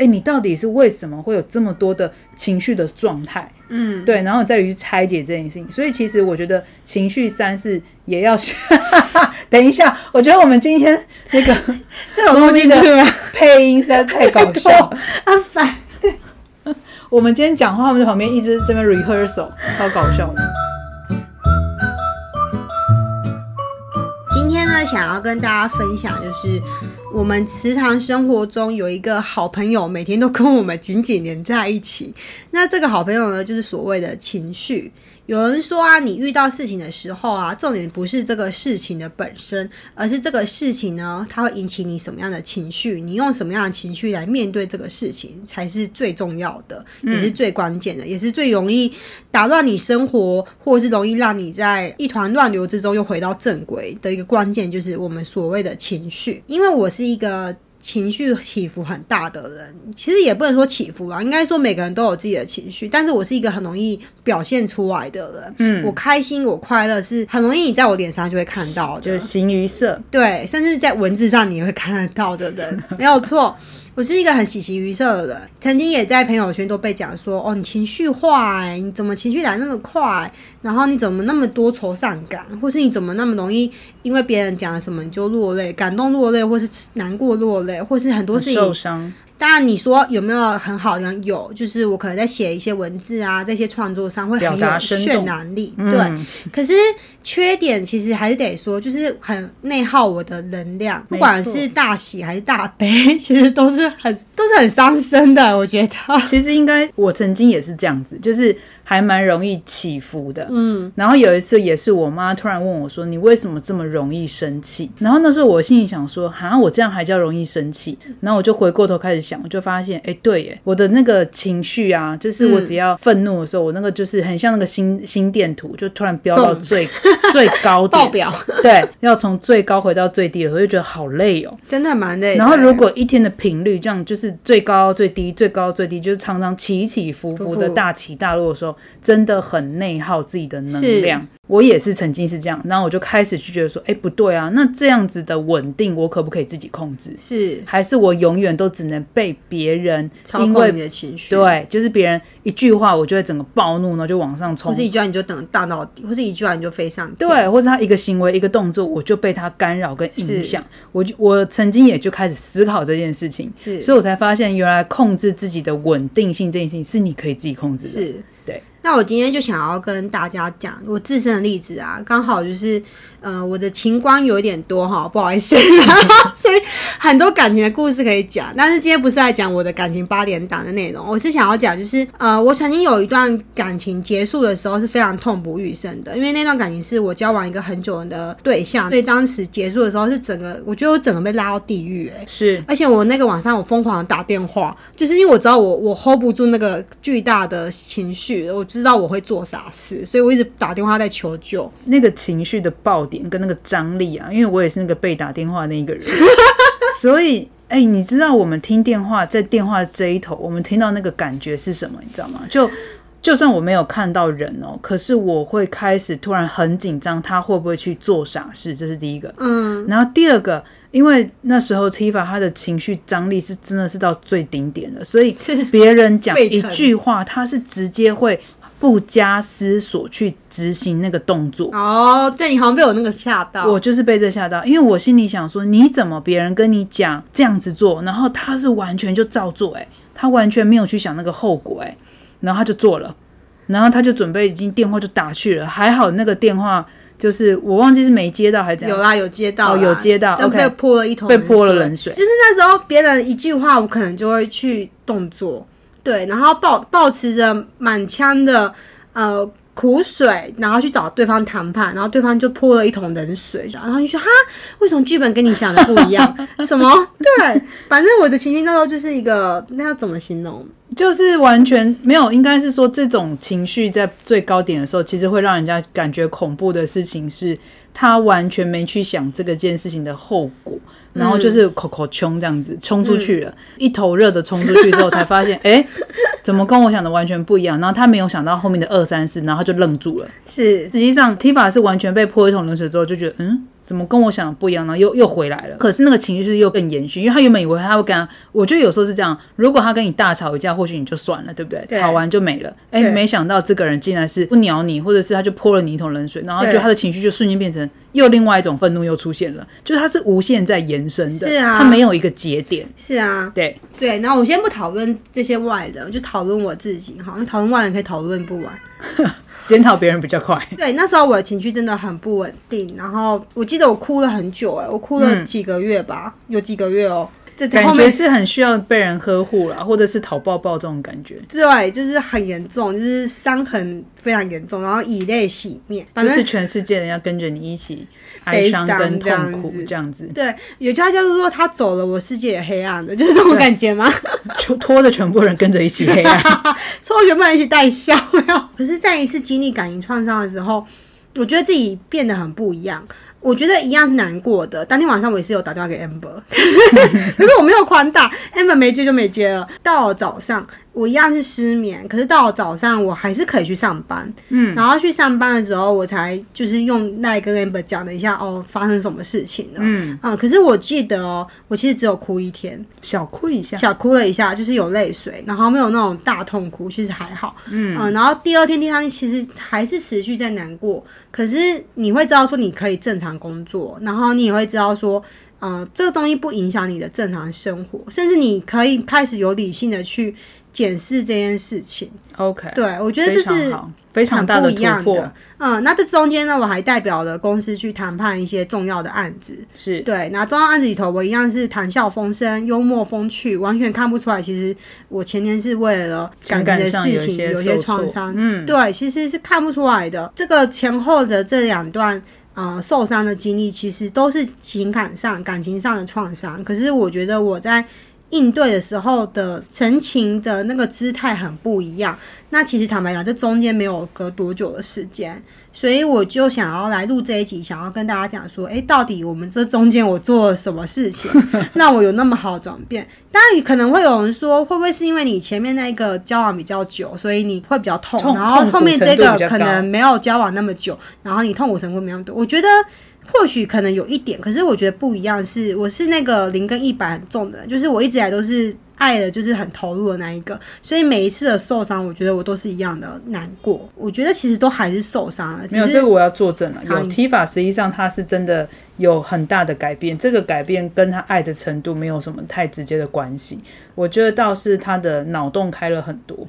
哎，你到底是为什么会有这么多的情绪的状态？嗯，对，然后再于拆解这件事情。所以其实我觉得情绪三是也要。等一下，我觉得我们今天那个 这种东西的配音实在太搞笑，很烦。我们今天讲话，我们在旁边一直这边 rehearsal，超搞笑的。想要跟大家分享，就是我们时常生活中有一个好朋友，每天都跟我们紧紧连在一起。那这个好朋友呢，就是所谓的情绪。有人说啊，你遇到事情的时候啊，重点不是这个事情的本身，而是这个事情呢，它会引起你什么样的情绪，你用什么样的情绪来面对这个事情，才是最重要的，也是最关键的，也是最容易打乱你生活，或者是容易让你在一团乱流之中又回到正轨的一个关键，就是我们所谓的情绪。因为我是一个。情绪起伏很大的人，其实也不能说起伏啦，应该说每个人都有自己的情绪。但是我是一个很容易表现出来的人，嗯，我开心我快乐是很容易你在我脸上就会看到的，就是形于色，对，甚至在文字上你也会看得到的人，没有错。我是一个很喜形于色的人，曾经也在朋友圈都被讲说，哦，你情绪化，哎，你怎么情绪来那么快？然后你怎么那么多愁善感，或是你怎么那么容易因为别人讲了什么你就落泪，感动落泪，或是难过落泪，或是很多事情受伤。当然，你说有没有很好的？有，就是我可能在写一些文字啊，在一些创作上会很有渲染力，对。可是缺点其实还是得说，就是很内耗我的能量，不管是大喜还是大悲，其实都是很都是很伤身的。我觉得，其实应该我曾经也是这样子，就是。还蛮容易起伏的，嗯，然后有一次也是我妈突然问我说：“你为什么这么容易生气？”然后那时候我心里想说：“哈，我这样还叫容易生气？”然后我就回过头开始想，我就发现，哎，对，耶，我的那个情绪啊，就是我只要愤怒的时候，我那个就是很像那个心心电图，就突然飙到最 最高点，爆表，对，要从最高回到最低的时候，就觉得好累哦，真的蛮累。然后如果一天的频率这样，就是最高最低，最高最低，就是常常起起伏伏的大起大落的时候。真的很内耗自己的能量。我也是曾经是这样，然后我就开始去觉得说，哎，不对啊，那这样子的稳定，我可不可以自己控制？是，还是我永远都只能被别人操控你的情绪？对，就是别人一句话，我就会整个暴怒，然后就往上冲；或是一句话你就等大到底；或是一句话你就飞上对，或者他一个行为、一个动作，我就被他干扰跟影响。我就我曾经也就开始思考这件事情，是，所以我才发现，原来控制自己的稳定性这件事情是你可以自己控制的。是，对。那我今天就想要跟大家讲我自身的例子啊，刚好就是，呃，我的情关有一点多哈，不好意思，所以很多感情的故事可以讲。但是今天不是在讲我的感情八点档的内容，我是想要讲，就是呃，我曾经有一段感情结束的时候是非常痛不欲生的，因为那段感情是我交往一个很久的对象，所以当时结束的时候是整个，我觉得我整个被拉到地狱，哎，是，而且我那个晚上我疯狂的打电话，就是因为我知道我我 hold 不住那个巨大的情绪，我。知道我会做傻事，所以我一直打电话在求救。那个情绪的爆点跟那个张力啊，因为我也是那个被打电话那一个人，所以哎，你知道我们听电话在电话这一头，我们听到那个感觉是什么？你知道吗？就就算我没有看到人哦，可是我会开始突然很紧张，他会不会去做傻事？这是第一个。嗯，然后第二个。因为那时候 Tifa 他的情绪张力是真的是到最顶点的，所以别人讲一句话，他是直接会不加思索去执行那个动作。哦，对你好像被我那个吓到，我就是被这吓到，因为我心里想说，你怎么别人跟你讲这样子做，然后他是完全就照做，哎，他完全没有去想那个后果，哎，然后他就做了，然后他就准备已经电话就打去了，还好那个电话。就是我忘记是没接到还是怎样，有啦有接到，有接到，OK，被泼了一桶，被泼了冷水。就是那时候别人一句话，我可能就会去动作，对，然后抱抱持着满腔的呃苦水，然后去找对方谈判，然后对方就泼了一桶冷水，然后你说哈，为什么剧本跟你想的不一样？什么？对，反正我的情绪那时候就是一个，那要怎么形容？就是完全没有，应该是说这种情绪在最高点的时候，其实会让人家感觉恐怖的事情是，他完全没去想这个件事情的后果，然后就是口口冲这样子冲出去了，一头热的冲出去之后，才发现 哎，怎么跟我想的完全不一样？然后他没有想到后面的二三四，然后他就愣住了。是，实际上 Tifa 是完全被泼一桶冷水之后，就觉得嗯。怎么跟我想的不一样呢？又又回来了。可是那个情绪是又更延续，因为他原本以为他会跟他，我觉得有时候是这样，如果他跟你大吵一架，或许你就算了，对不对？对吵完就没了。哎，对没想到这个人竟然是不鸟你，或者是他就泼了你一桶冷水，然后就他的情绪就瞬间变成又另外一种愤怒又出现了，就是它是无限在延伸的，是啊它没有一个节点。是啊，对，对。然后我先不讨论这些外人，我就讨论我自己哈，因为讨论外人可以讨论不完。检讨别人比较快。对，那时候我的情绪真的很不稳定，然后我记得我哭了很久、哎，我哭了几个月吧，有几个月哦。这这感觉是很需要被人呵护啦，或者是讨抱抱这种感觉，对，就是很严重，就是伤痕非常严重，然后以泪洗面，反正就是全世界人要跟着你一起哀悲伤跟痛苦子这样子，对，有句话叫做说他走了，我世界也黑暗了，就是这种感觉吗？就拖着全部人跟着一起黑暗。所以我原本一起带笑，可是在一次经历感情创伤的时候，我觉得自己变得很不一样。我觉得一样是难过的。当天晚上我也是有打电话给 Amber，可是我没有宽大，Amber 没接就没接了。到了早上，我一样是失眠，可是到了早上我还是可以去上班。嗯，然后去上班的时候，我才就是用赖跟 Amber 讲了一下哦，发生什么事情了。嗯啊、可是我记得哦，我其实只有哭一天，小哭一下，小哭了一下，就是有泪水，然后没有那种大痛哭，其实还好。嗯、然后第二天、第三天其实还是持续在难过，可是你会知道说你可以正常工作，然后你也会知道说，呃，这个东西不影响你的正常生活，甚至你可以开始有理性的去检视这件事情。OK，对我觉得这是，非常大的不一样突破的，。嗯，那这中间呢，我还代表了公司去谈判一些重要的案子。是对，那重要案子里头，我一样是谈笑风生、幽默风趣，完全看不出来。其实我前天是为了感情的事情有一些创伤，嗯，对，其实是看不出来的。这个前后的这两段呃受伤的经历，其实都是情感上、感情上的创伤。可是我觉得我在应对的时候的神情的那个姿态很不一样。那其实坦白讲，这中间没有隔多久的时间，所以我就想要来录这一集，想要跟大家讲说，诶，到底我们这中间我做了什么事情，让我有那么好的转变？当然，可能会有人说，会不会是因为你前面那个交往比较久，所以你会比较痛，痛然后后面这个可能没有交往那么久，然后你痛苦程度没那么多？我觉得。或许可能有一点，可是我觉得不一样是，我是那个零跟一百很重的，就是我一直以来都是爱的，就是很投入的那一个，所以每一次的受伤，我觉得我都是一样的难过。我觉得其实都还是受伤了，没有这个我要作证了。有好你 T 法，实际上他是真的有很大的改变，这个改变跟他爱的程度没有什么太直接的关系。我觉得倒是他的脑洞开了很多，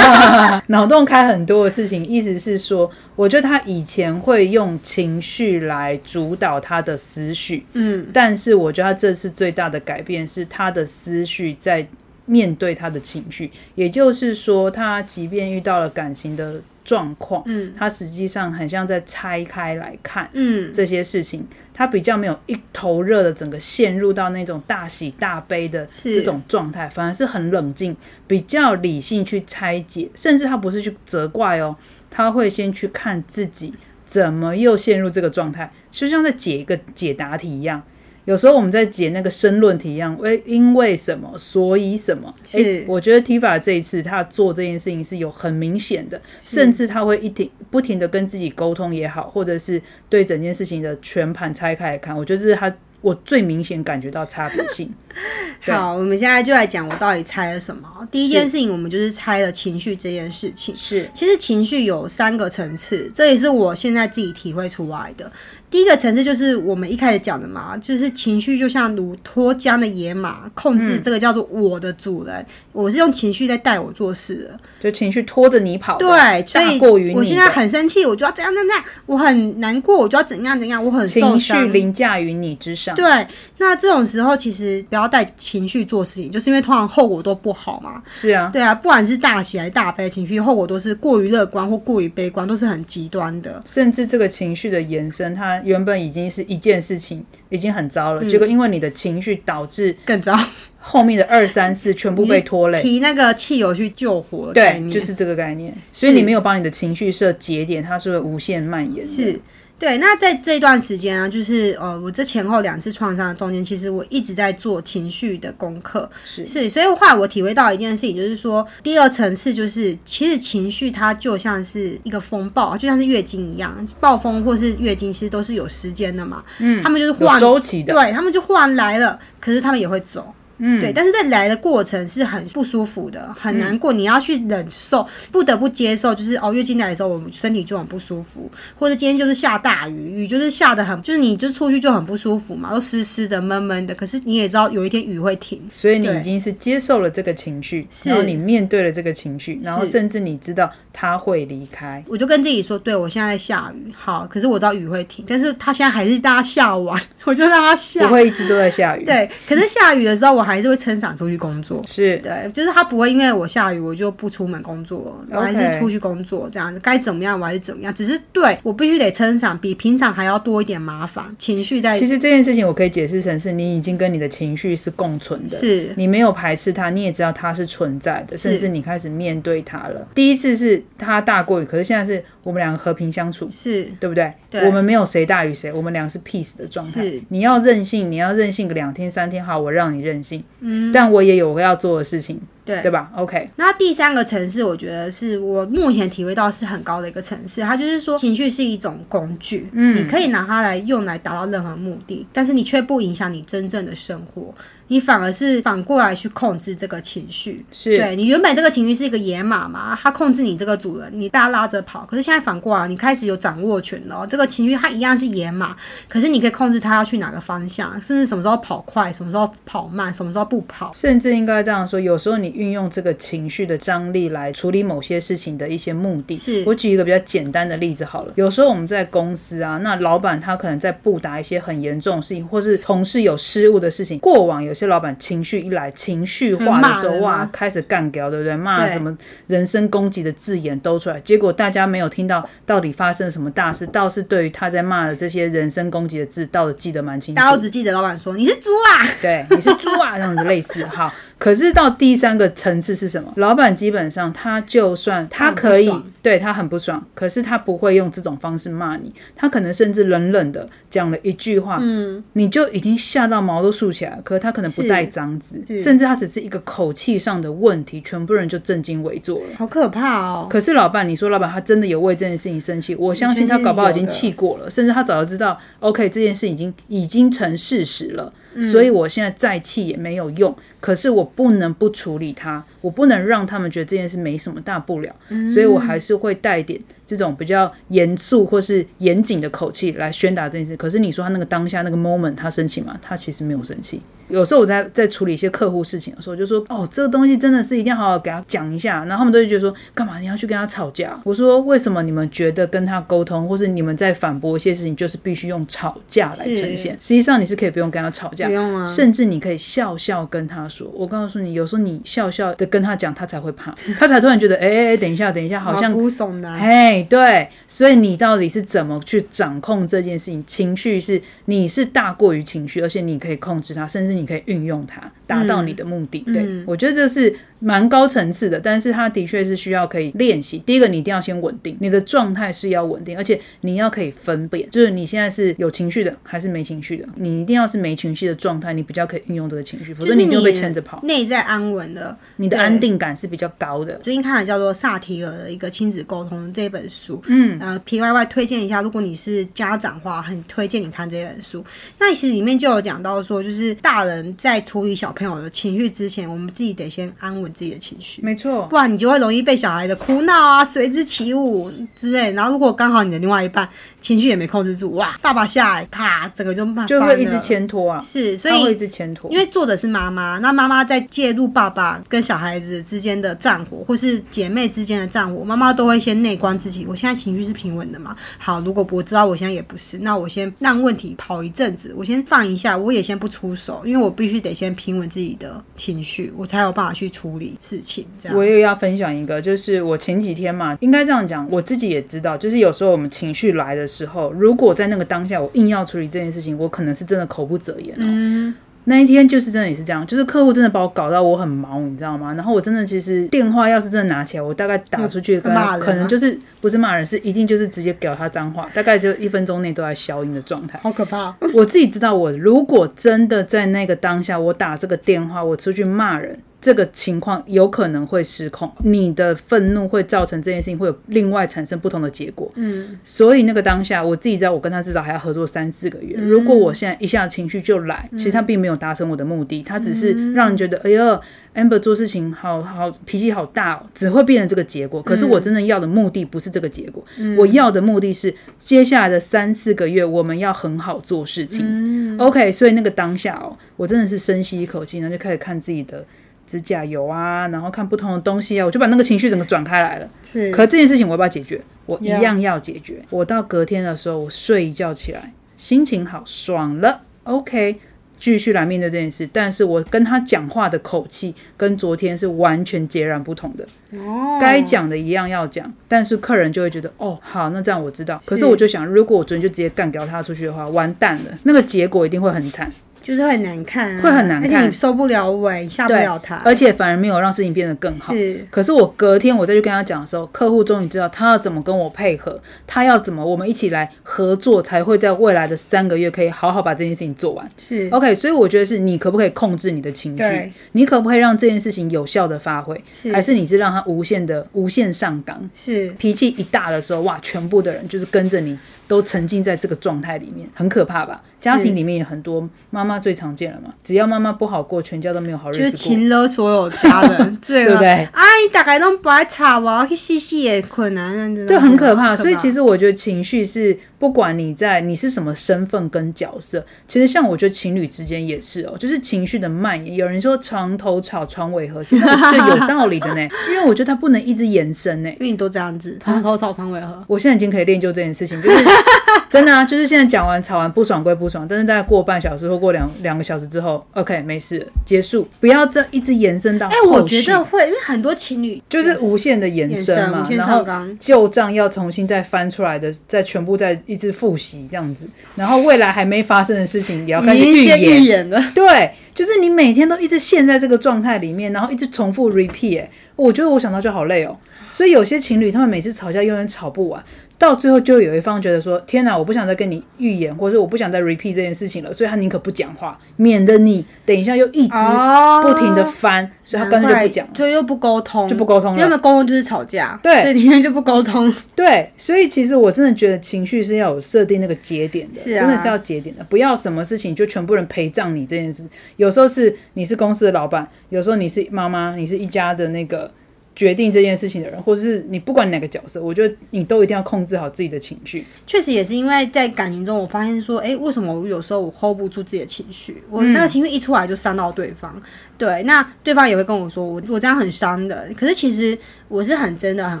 脑洞开很多的事情，意思是说，我觉得他以前会用情绪来主导他的思绪，嗯，但是我觉得他这次最大的改变是他的思绪在面对他的情绪，也就是说，他即便遇到了感情的状况，嗯，他实际上很像在拆开来看嗯，这些事情，他比较没有一头热的整个陷入到那种大喜大悲的这种状态，反而是很冷静，比较理性去拆解，甚至他不是去责怪哦，他会先去看自己怎么又陷入这个状态，就像在解一个解答题一样。有时候我们在解那个申论题一样，为因为什么，所以什么？是诶我觉得 Tifa 这一次他做这件事情是有很明显的，甚至他会一停不停的跟自己沟通也好，或者是对整件事情的全盘拆开来看，我觉得这是他我最明显感觉到差别性。好，我们现在就来讲我到底猜了什么。第一件事情，我们就是猜了情绪这件事情。是其实情绪有三个层次，这也是我现在自己体会出来的。第一个层次就是我们一开始讲的嘛，就是情绪就像如脱缰的野马，控嗯制这个叫做我的主人，我是用情绪在带我做事的。就情绪拖着你跑的，对，所以过于你我现在很生气，我就要怎样怎样，我很难过，我就要怎样怎样，我很受情绪。凌驾于你之上。对，那这种时候其实不要带情绪做事情，就是因为通常后果都不好嘛。是啊，对啊，不管是大喜还是大悲，情绪后果都是过于乐观或过于悲观，都是很极端的。甚至这个情绪的延伸，它原本已经是一件事情，已经很糟了，嗯结果因为你的情绪导致更糟，后面的二三四全部被拖累。提那个汽油去救火对，就是这个概念。所以你没有帮你的情绪设节点，它是会无限蔓延的。是。对，那在这段时间啊，就是呃，我这前后两次创伤的中间，其实我一直在做情绪的功课，是。是，所以后来我体会到一件事情，就是说，第二层次就是，其实情绪它就像是一个风暴，就像是月经一样，暴风或是月经其实都是有时间的嘛，嗯，他们就是有换，周期的，对他们就忽然来了，可是他们也会走。嗯，对，但是在来的过程是很不舒服的，很难过，你要去忍受，不得不接受，就是哦，月经来的时候，我们身体就很不舒服，或者今天就是下大雨，雨就是下的很，就是你就出去就很不舒服嘛，都湿湿的、闷闷的。可是你也知道，有一天雨会停，所以你已经是接受了这个情绪，是然后你面对了这个情绪，然后甚至你知道他会离开。我就跟自己说，对我现在在下雨，好，可是我知道雨会停，但是他现在还是大家下完，我就让它不下。会一直都在下雨，对，可是下雨的时候，我还是会撑伞出去工作。是对，就是他不会因为我下雨我就不出门工作，我还是出去工作这样子，该怎么样我还是怎么样，只是对我必须得撑伞，比平常还要多一点麻烦，情绪在其实这件事情我可以解释成是你已经跟你的情绪是共存的，是你没有排斥它，你也知道它是存在的，甚至你开始面对它了。第一次是它大过雨，可是现在是我们两个和平相处。是对不对？对我们没有谁大于谁，我们两个是 peace 的状态是。你要任性，你要任性个两天三天，好，我让你任性。嗯，但我也有我要做的事情，对对吧？OK，那第三个层次，我觉得是我目前体会到是很高的一个层次。它就是说，情绪是一种工具，嗯，你可以拿它来用来达到任何目的，但是你却不影响你真正的生活，你反而是反过来去控制这个情绪。是对你原本这个情绪是一个野马嘛，它控制你这个主人，你被它拉着跑。可是现在反过来，你开始有掌握权了哦。这个情绪它一样是野马，可是你可以控制它要去哪个方向，甚至什么时候跑快，什么时候跑慢，什么时候不跑。甚至应该这样说，有时候你运用这个情绪的张力来处理某些事情的一些目的。是我举一个比较简单的例子好了，有时候我们在公司啊，那老板他可能在布达一些很严重的事情，或是同事有失误的事情。过往有些老板情绪一来，情绪化的时候，哇，开始干掉，对不对？骂什么人身攻击的字眼都出来，结果大家没有听到到底发生了什么大事，倒是对于他在骂的这些人身攻击的字，倒是记得蛮清楚大。家只记得老板说你是猪啊，对，你是猪啊，这样子类似。好，可是到第三个层次是什么？老板基本上他就算他可以对他很不爽，可是他不会用这种方式骂你，他可能甚至冷冷的讲了一句话，嗯，你就已经吓到毛都竖起来了。可是他可能不带脏字，甚至他只是一个口气上的问题，全部人就震惊围坐了。好可怕哦。可是老板，你说老板他真的有为这件事情生气？我相信他搞不好已经气过了，甚至他早就知道，OK，这件事已经已经成事实了，所以我现在再气也没有用。可是我不能不处理它，我不能让他们觉得这件事没什么大不了，所以我还是会带点这种比较严肃或是严谨的口气来宣达这件事。可是你说他那个当下那个 moment 他生气吗？他其实没有生气。有时候我在在处理一些客户事情的时候，我就说哦，这个东西真的是一定要好好给他讲一下。然后他们都会觉得说，干嘛你要去跟他吵架？我说为什么你们觉得跟他沟通，或是你们在反驳一些事情，就是必须用吵架来呈现？实际上你是可以不用跟他吵架，不用啊甚至你可以笑笑跟他说。我告诉你，有时候你笑笑的跟他讲，他才会怕，他才突然觉得，哎哎哎，等一下，等一下，好像毛骨悚然。哎，对，所以你到底是怎么去掌控这件事情？情绪是你是大过于情绪，而且你可以控制它，甚至你可以运用它，达到你的目的。对我觉得这是蛮高层次的，但是它的确是需要可以练习。第一个，你一定要先稳定，你的状态是要稳定，而且你要可以分辨，就是你现在是有情绪的还是没情绪的。你一定要是没情绪的状态，你比较可以运用这个情绪，否就是则你就被牵着跑。内在安稳的。你的安定感是比较高的。最近看了叫做萨提尔的一个亲子沟通这本书，嗯，呃，P Y Y 推荐一下，如果你是家长的话，很推荐你看这本书。那其实里面就有讲到说，就是大人在处理小朋友的情绪之前，我们自己得先安稳自己的情绪。没错，不然你就会容易被小孩的哭闹啊随之起舞之类。然后如果刚好你的另外一半情绪也没控制住，哇，爸爸下来啪，整个就骂就会一直牵拖啊，是，所以会一直牵拖，因为作者是妈妈，那妈妈在介入爸爸跟小孩子之间的战火，或是姐妹之间的战火，妈妈都会先内观自己。我现在情绪是平稳的嘛？好，如果我知道我现在也不是，那我先让问题跑一阵子，我先放一下，我也先不出手，因为我必须得先平稳自己的情绪，我才有办法去处理事情。这样我也要分享一个，就是我前几天嘛，应该这样讲，我自己也知道，就是有时候我们情绪来的时候，如果在那个当下我硬要处理这件事情，我可能是真的口不择言哦。那一天就是真的也是这样，就是客户真的把我搞到我很毛，你知道吗？然后我真的其实电话要是真的拿起来，我大概打出去跟可能就是不是骂人，是一定就是直接屌他脏话，大概就一分钟内都在消音的状态。好可怕。我自己知道，我如果真的在那个当下，我打这个电话，我出去骂人，这个情况有可能会失控。你的愤怒会造成这件事情会有另外产生不同的结果。嗯，所以那个当下，我自己知道，我跟他至少还要合作三四个月。如果我现在一下情绪就来，其实他并没有达成我的目的，他只是让人觉得，哎呦，amber 做事情好好脾气好大哦，只会变成这个结果。可是我真正要的目的不是这个结果，我要的目的是接下来的三四个月我们要很好做事情。OK，所以那个当下哦，我真的是深吸一口气，然后就开始看自己的。指甲油啊，然后看不同的东西啊，我就把那个情绪整个转开来了。是，可这件事情我要不要解决？我一样要解决。我到隔天的时候，我睡一觉起来，心情好，爽了，OK，继续来面对这件事。但是我跟他讲话的口气跟昨天是完全截然不同的。哦，该讲的一样要讲，但是客人就会觉得，哦，好，那这样我知道。可是是我就想，如果我昨天就直接干掉他出去的话，完蛋了，那个结果一定会很惨。就是会很难看、啊，会很难看而且你收不了尾，下不了台，而且反而没有让事情变得更好。是。可是我隔天我再去跟他讲的时候，客户终于知道他要怎么跟我配合，他要怎么我们一起来合作，才会在未来的三个月可以好好把这件事情做完。是。OK，所以我觉得是你可不可以控制你的情绪，你可不可以让这件事情有效的发挥，是。还是你是让他无限的无限上岗？是。脾气一大的时候，哇，全部的人就是跟着你，都沉浸在这个状态里面，很可怕吧？家庭里面也很多，妈妈最常见了嘛。只要妈妈不好过，全家都没有好日子就是子过。情勒所有家人，对对不对啊，你大概都不爱吵我要去洗洗也困难，真的这很可怕，所以其实实我觉得情绪是不管你在你是什么身份跟角色，其实像我觉得情侣之间也是哦，就是情绪的蔓延。有人说床头吵床尾和，其实我觉得有道理的呢，因为我觉得它不能一直延伸呢。因为你都这样子，床头吵床尾和，我现在已经可以练就这件事情，就是 真的啊，就是现在讲完吵完不爽归不爽，但是大概过半小时或过两两个小时之后，OK 没事结束，不要这一直延伸到哎、我觉得会，因为很多情侣就是无限的延伸嘛，然后旧账要重新再翻出来的，再全部再一直复习这样子，然后未来还没发生的事情也要开始预演，演了，对，就是你每天都一直陷在这个状态里面，然后一直重复 repeat，、欸、我觉得我想到就好累哦。所以有些情侣他们每次吵架永远吵不完，到最后就有一方觉得说：“天哪，我不想再跟你预言，或者我不想再 repeat 这件事情了。”所以他宁可不讲话，免得你等一下又一直哦不停的翻，所以他干脆就不讲了。就又不沟通，就不沟通了因为他们沟通就是吵架，对所以里面就不沟通，对，所以其实我真的觉得情绪是要有设定那个节点的，是啊真的是要节点的，不要什么事情就全部人陪葬你这件事。有时候是你是公司的老板，有时候你是妈妈，你是一家的那个决定这件事情的人，或者是你不管哪个角色，我觉得你都一定要控制好自己的情绪。确实也是因为在感情中，我发现说，哎、为什么我有时候我 hold 不住自己的情绪？我那个情绪一出来就伤到对方，对，那对方也会跟我说，我我这样很伤的。可是其实我是很真的很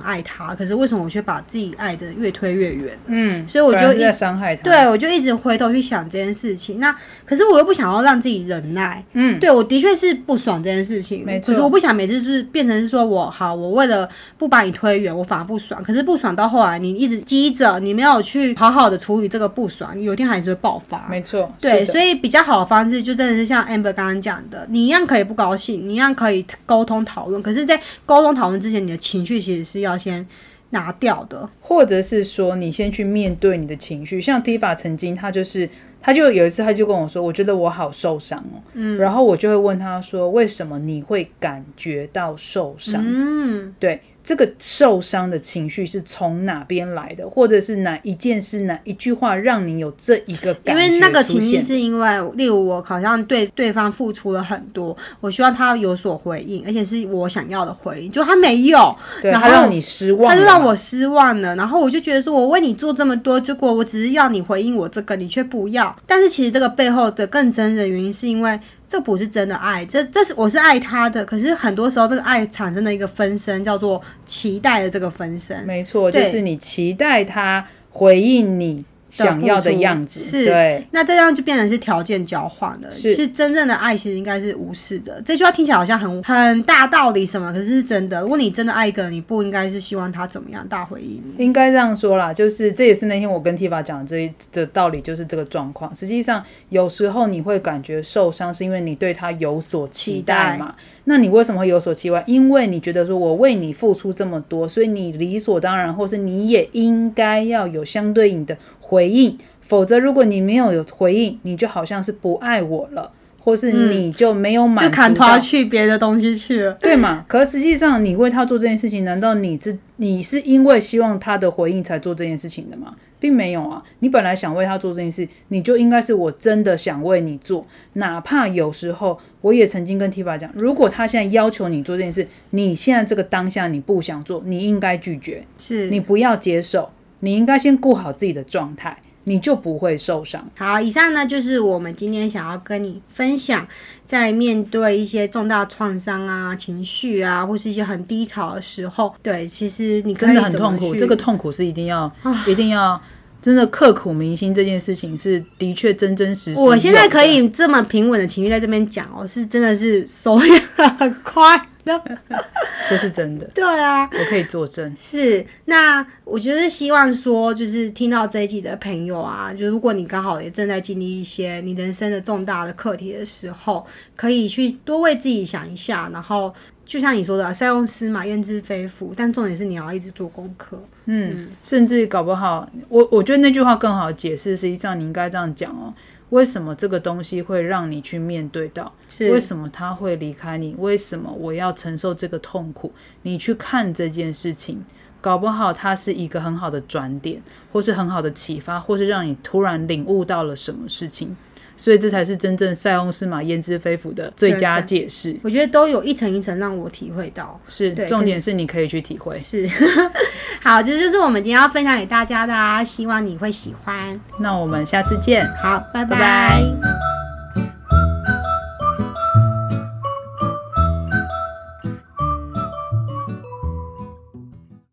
爱他，可是为什么我却把自己爱的越推越远？嗯，所以我就一反而是在伤害他。对，我就一直回头去想这件事情。那可是我又不想要让自己忍耐，嗯，对我的确是不爽这件事情，没错可是我不想每次是变成是说我好，我为了不把你推远，我反而不爽。可是不爽到后来，你一直积着，你没有去好好的处理这个不爽，你有一天还是会爆发。没错，对，所以比较好的方式就真的是像 Amber 刚刚讲的，你一样可以不高兴，你一样可以沟通讨论。可是，在沟通讨论之前，你的情绪其实是要先拿掉的。或者是说你先去面对你的情绪，像 Tifa 曾经他就是。他就有一次，他就跟我说：“我觉得我好受伤哦。”嗯，然后我就会问他说：“为什么你会感觉到受伤？”嗯，对，这个受伤的情绪是从哪边来的，或者是哪一件事、哪一句话让你有这一个因感觉为那个情绪是因为，例如我好像对对方付出了很多，我希望他有所回应，而且是我想要的回应，就他没有，然后让你失望，他就让我失望了。然后我就觉得说，我为你做这么多，结果我只是要你回应我这个，你却不要。但是其实这个背后的更真的原因，是因为这不是真的爱，这这是我是爱他的，可是很多时候这个爱产生的一个分身，叫做期待的这个分身。没错，就是你期待他回应你想要的样子。是对，那这样就变成是条件交换了。是是真正的爱，其实应该是无视的。这句话听起来好像很很大道理什么，可是是真的。如果你真的爱一个人，你不应该是希望他怎么样大回应。应该这样说啦，就是这也是那天我跟 Tifa 讲的这一这道理，就是这个状况。实际上，有时候你会感觉受伤，是因为你对他有所期待嘛。那你为什么会有所期待？因为你觉得说我为你付出这么多，所以你理所当然，或是你也应该要有相对应的回应。否则，如果你没有有回应，你就好像是不爱我了，或是你就没有满就砍他去别的东西去了。对嘛？可实际上，你为他做这件事情，难道你是你是因为希望他的回应才做这件事情的吗？并没有啊！你本来想为他做这件事，你就应该是我真的想为你做，哪怕有时候我也曾经跟 Tifa 讲，如果他现在要求你做这件事，你现在这个当下你不想做，你应该拒绝，是你不要接受，你应该先顾好自己的状态，你就不会受伤。好，以上呢就是我们今天想要跟你分享，在面对一些重大创伤啊、情绪啊，或是一些很低潮的时候，对，其实你真的很痛苦，去这个痛苦是一定要，一定要真的刻苦铭心。这件事情是的确真真实实。我现在可以这么平稳的情绪在这边讲，我是真的是手也很快。这是真的，对啊，我可以作证。是，那我觉得希望说，就是听到这一集的朋友啊，就如果你刚好也正在经历一些你人生的重大的课题的时候，可以去多为自己想一下，然后就像你说的，塞翁失马焉知非福，但重点是你要一直做功课。嗯，甚至搞不好，我我觉得那句话更好解释。实际上，你应该这样讲哦：为什么这个东西会让你去面对到？为什么他会离开你？为什么我要承受这个痛苦？你去看这件事情，搞不好它是一个很好的转点，或是很好的启发，或是让你突然领悟到了什么事情。所以这才是真正塞翁失马焉知非福的最佳解释。我觉得都有一层一层让我体会到。是，重点是你可以去体会。是，好，这就是我们今天要分享给大家的啊，希望你会喜欢。那我们下次见。好，拜拜拜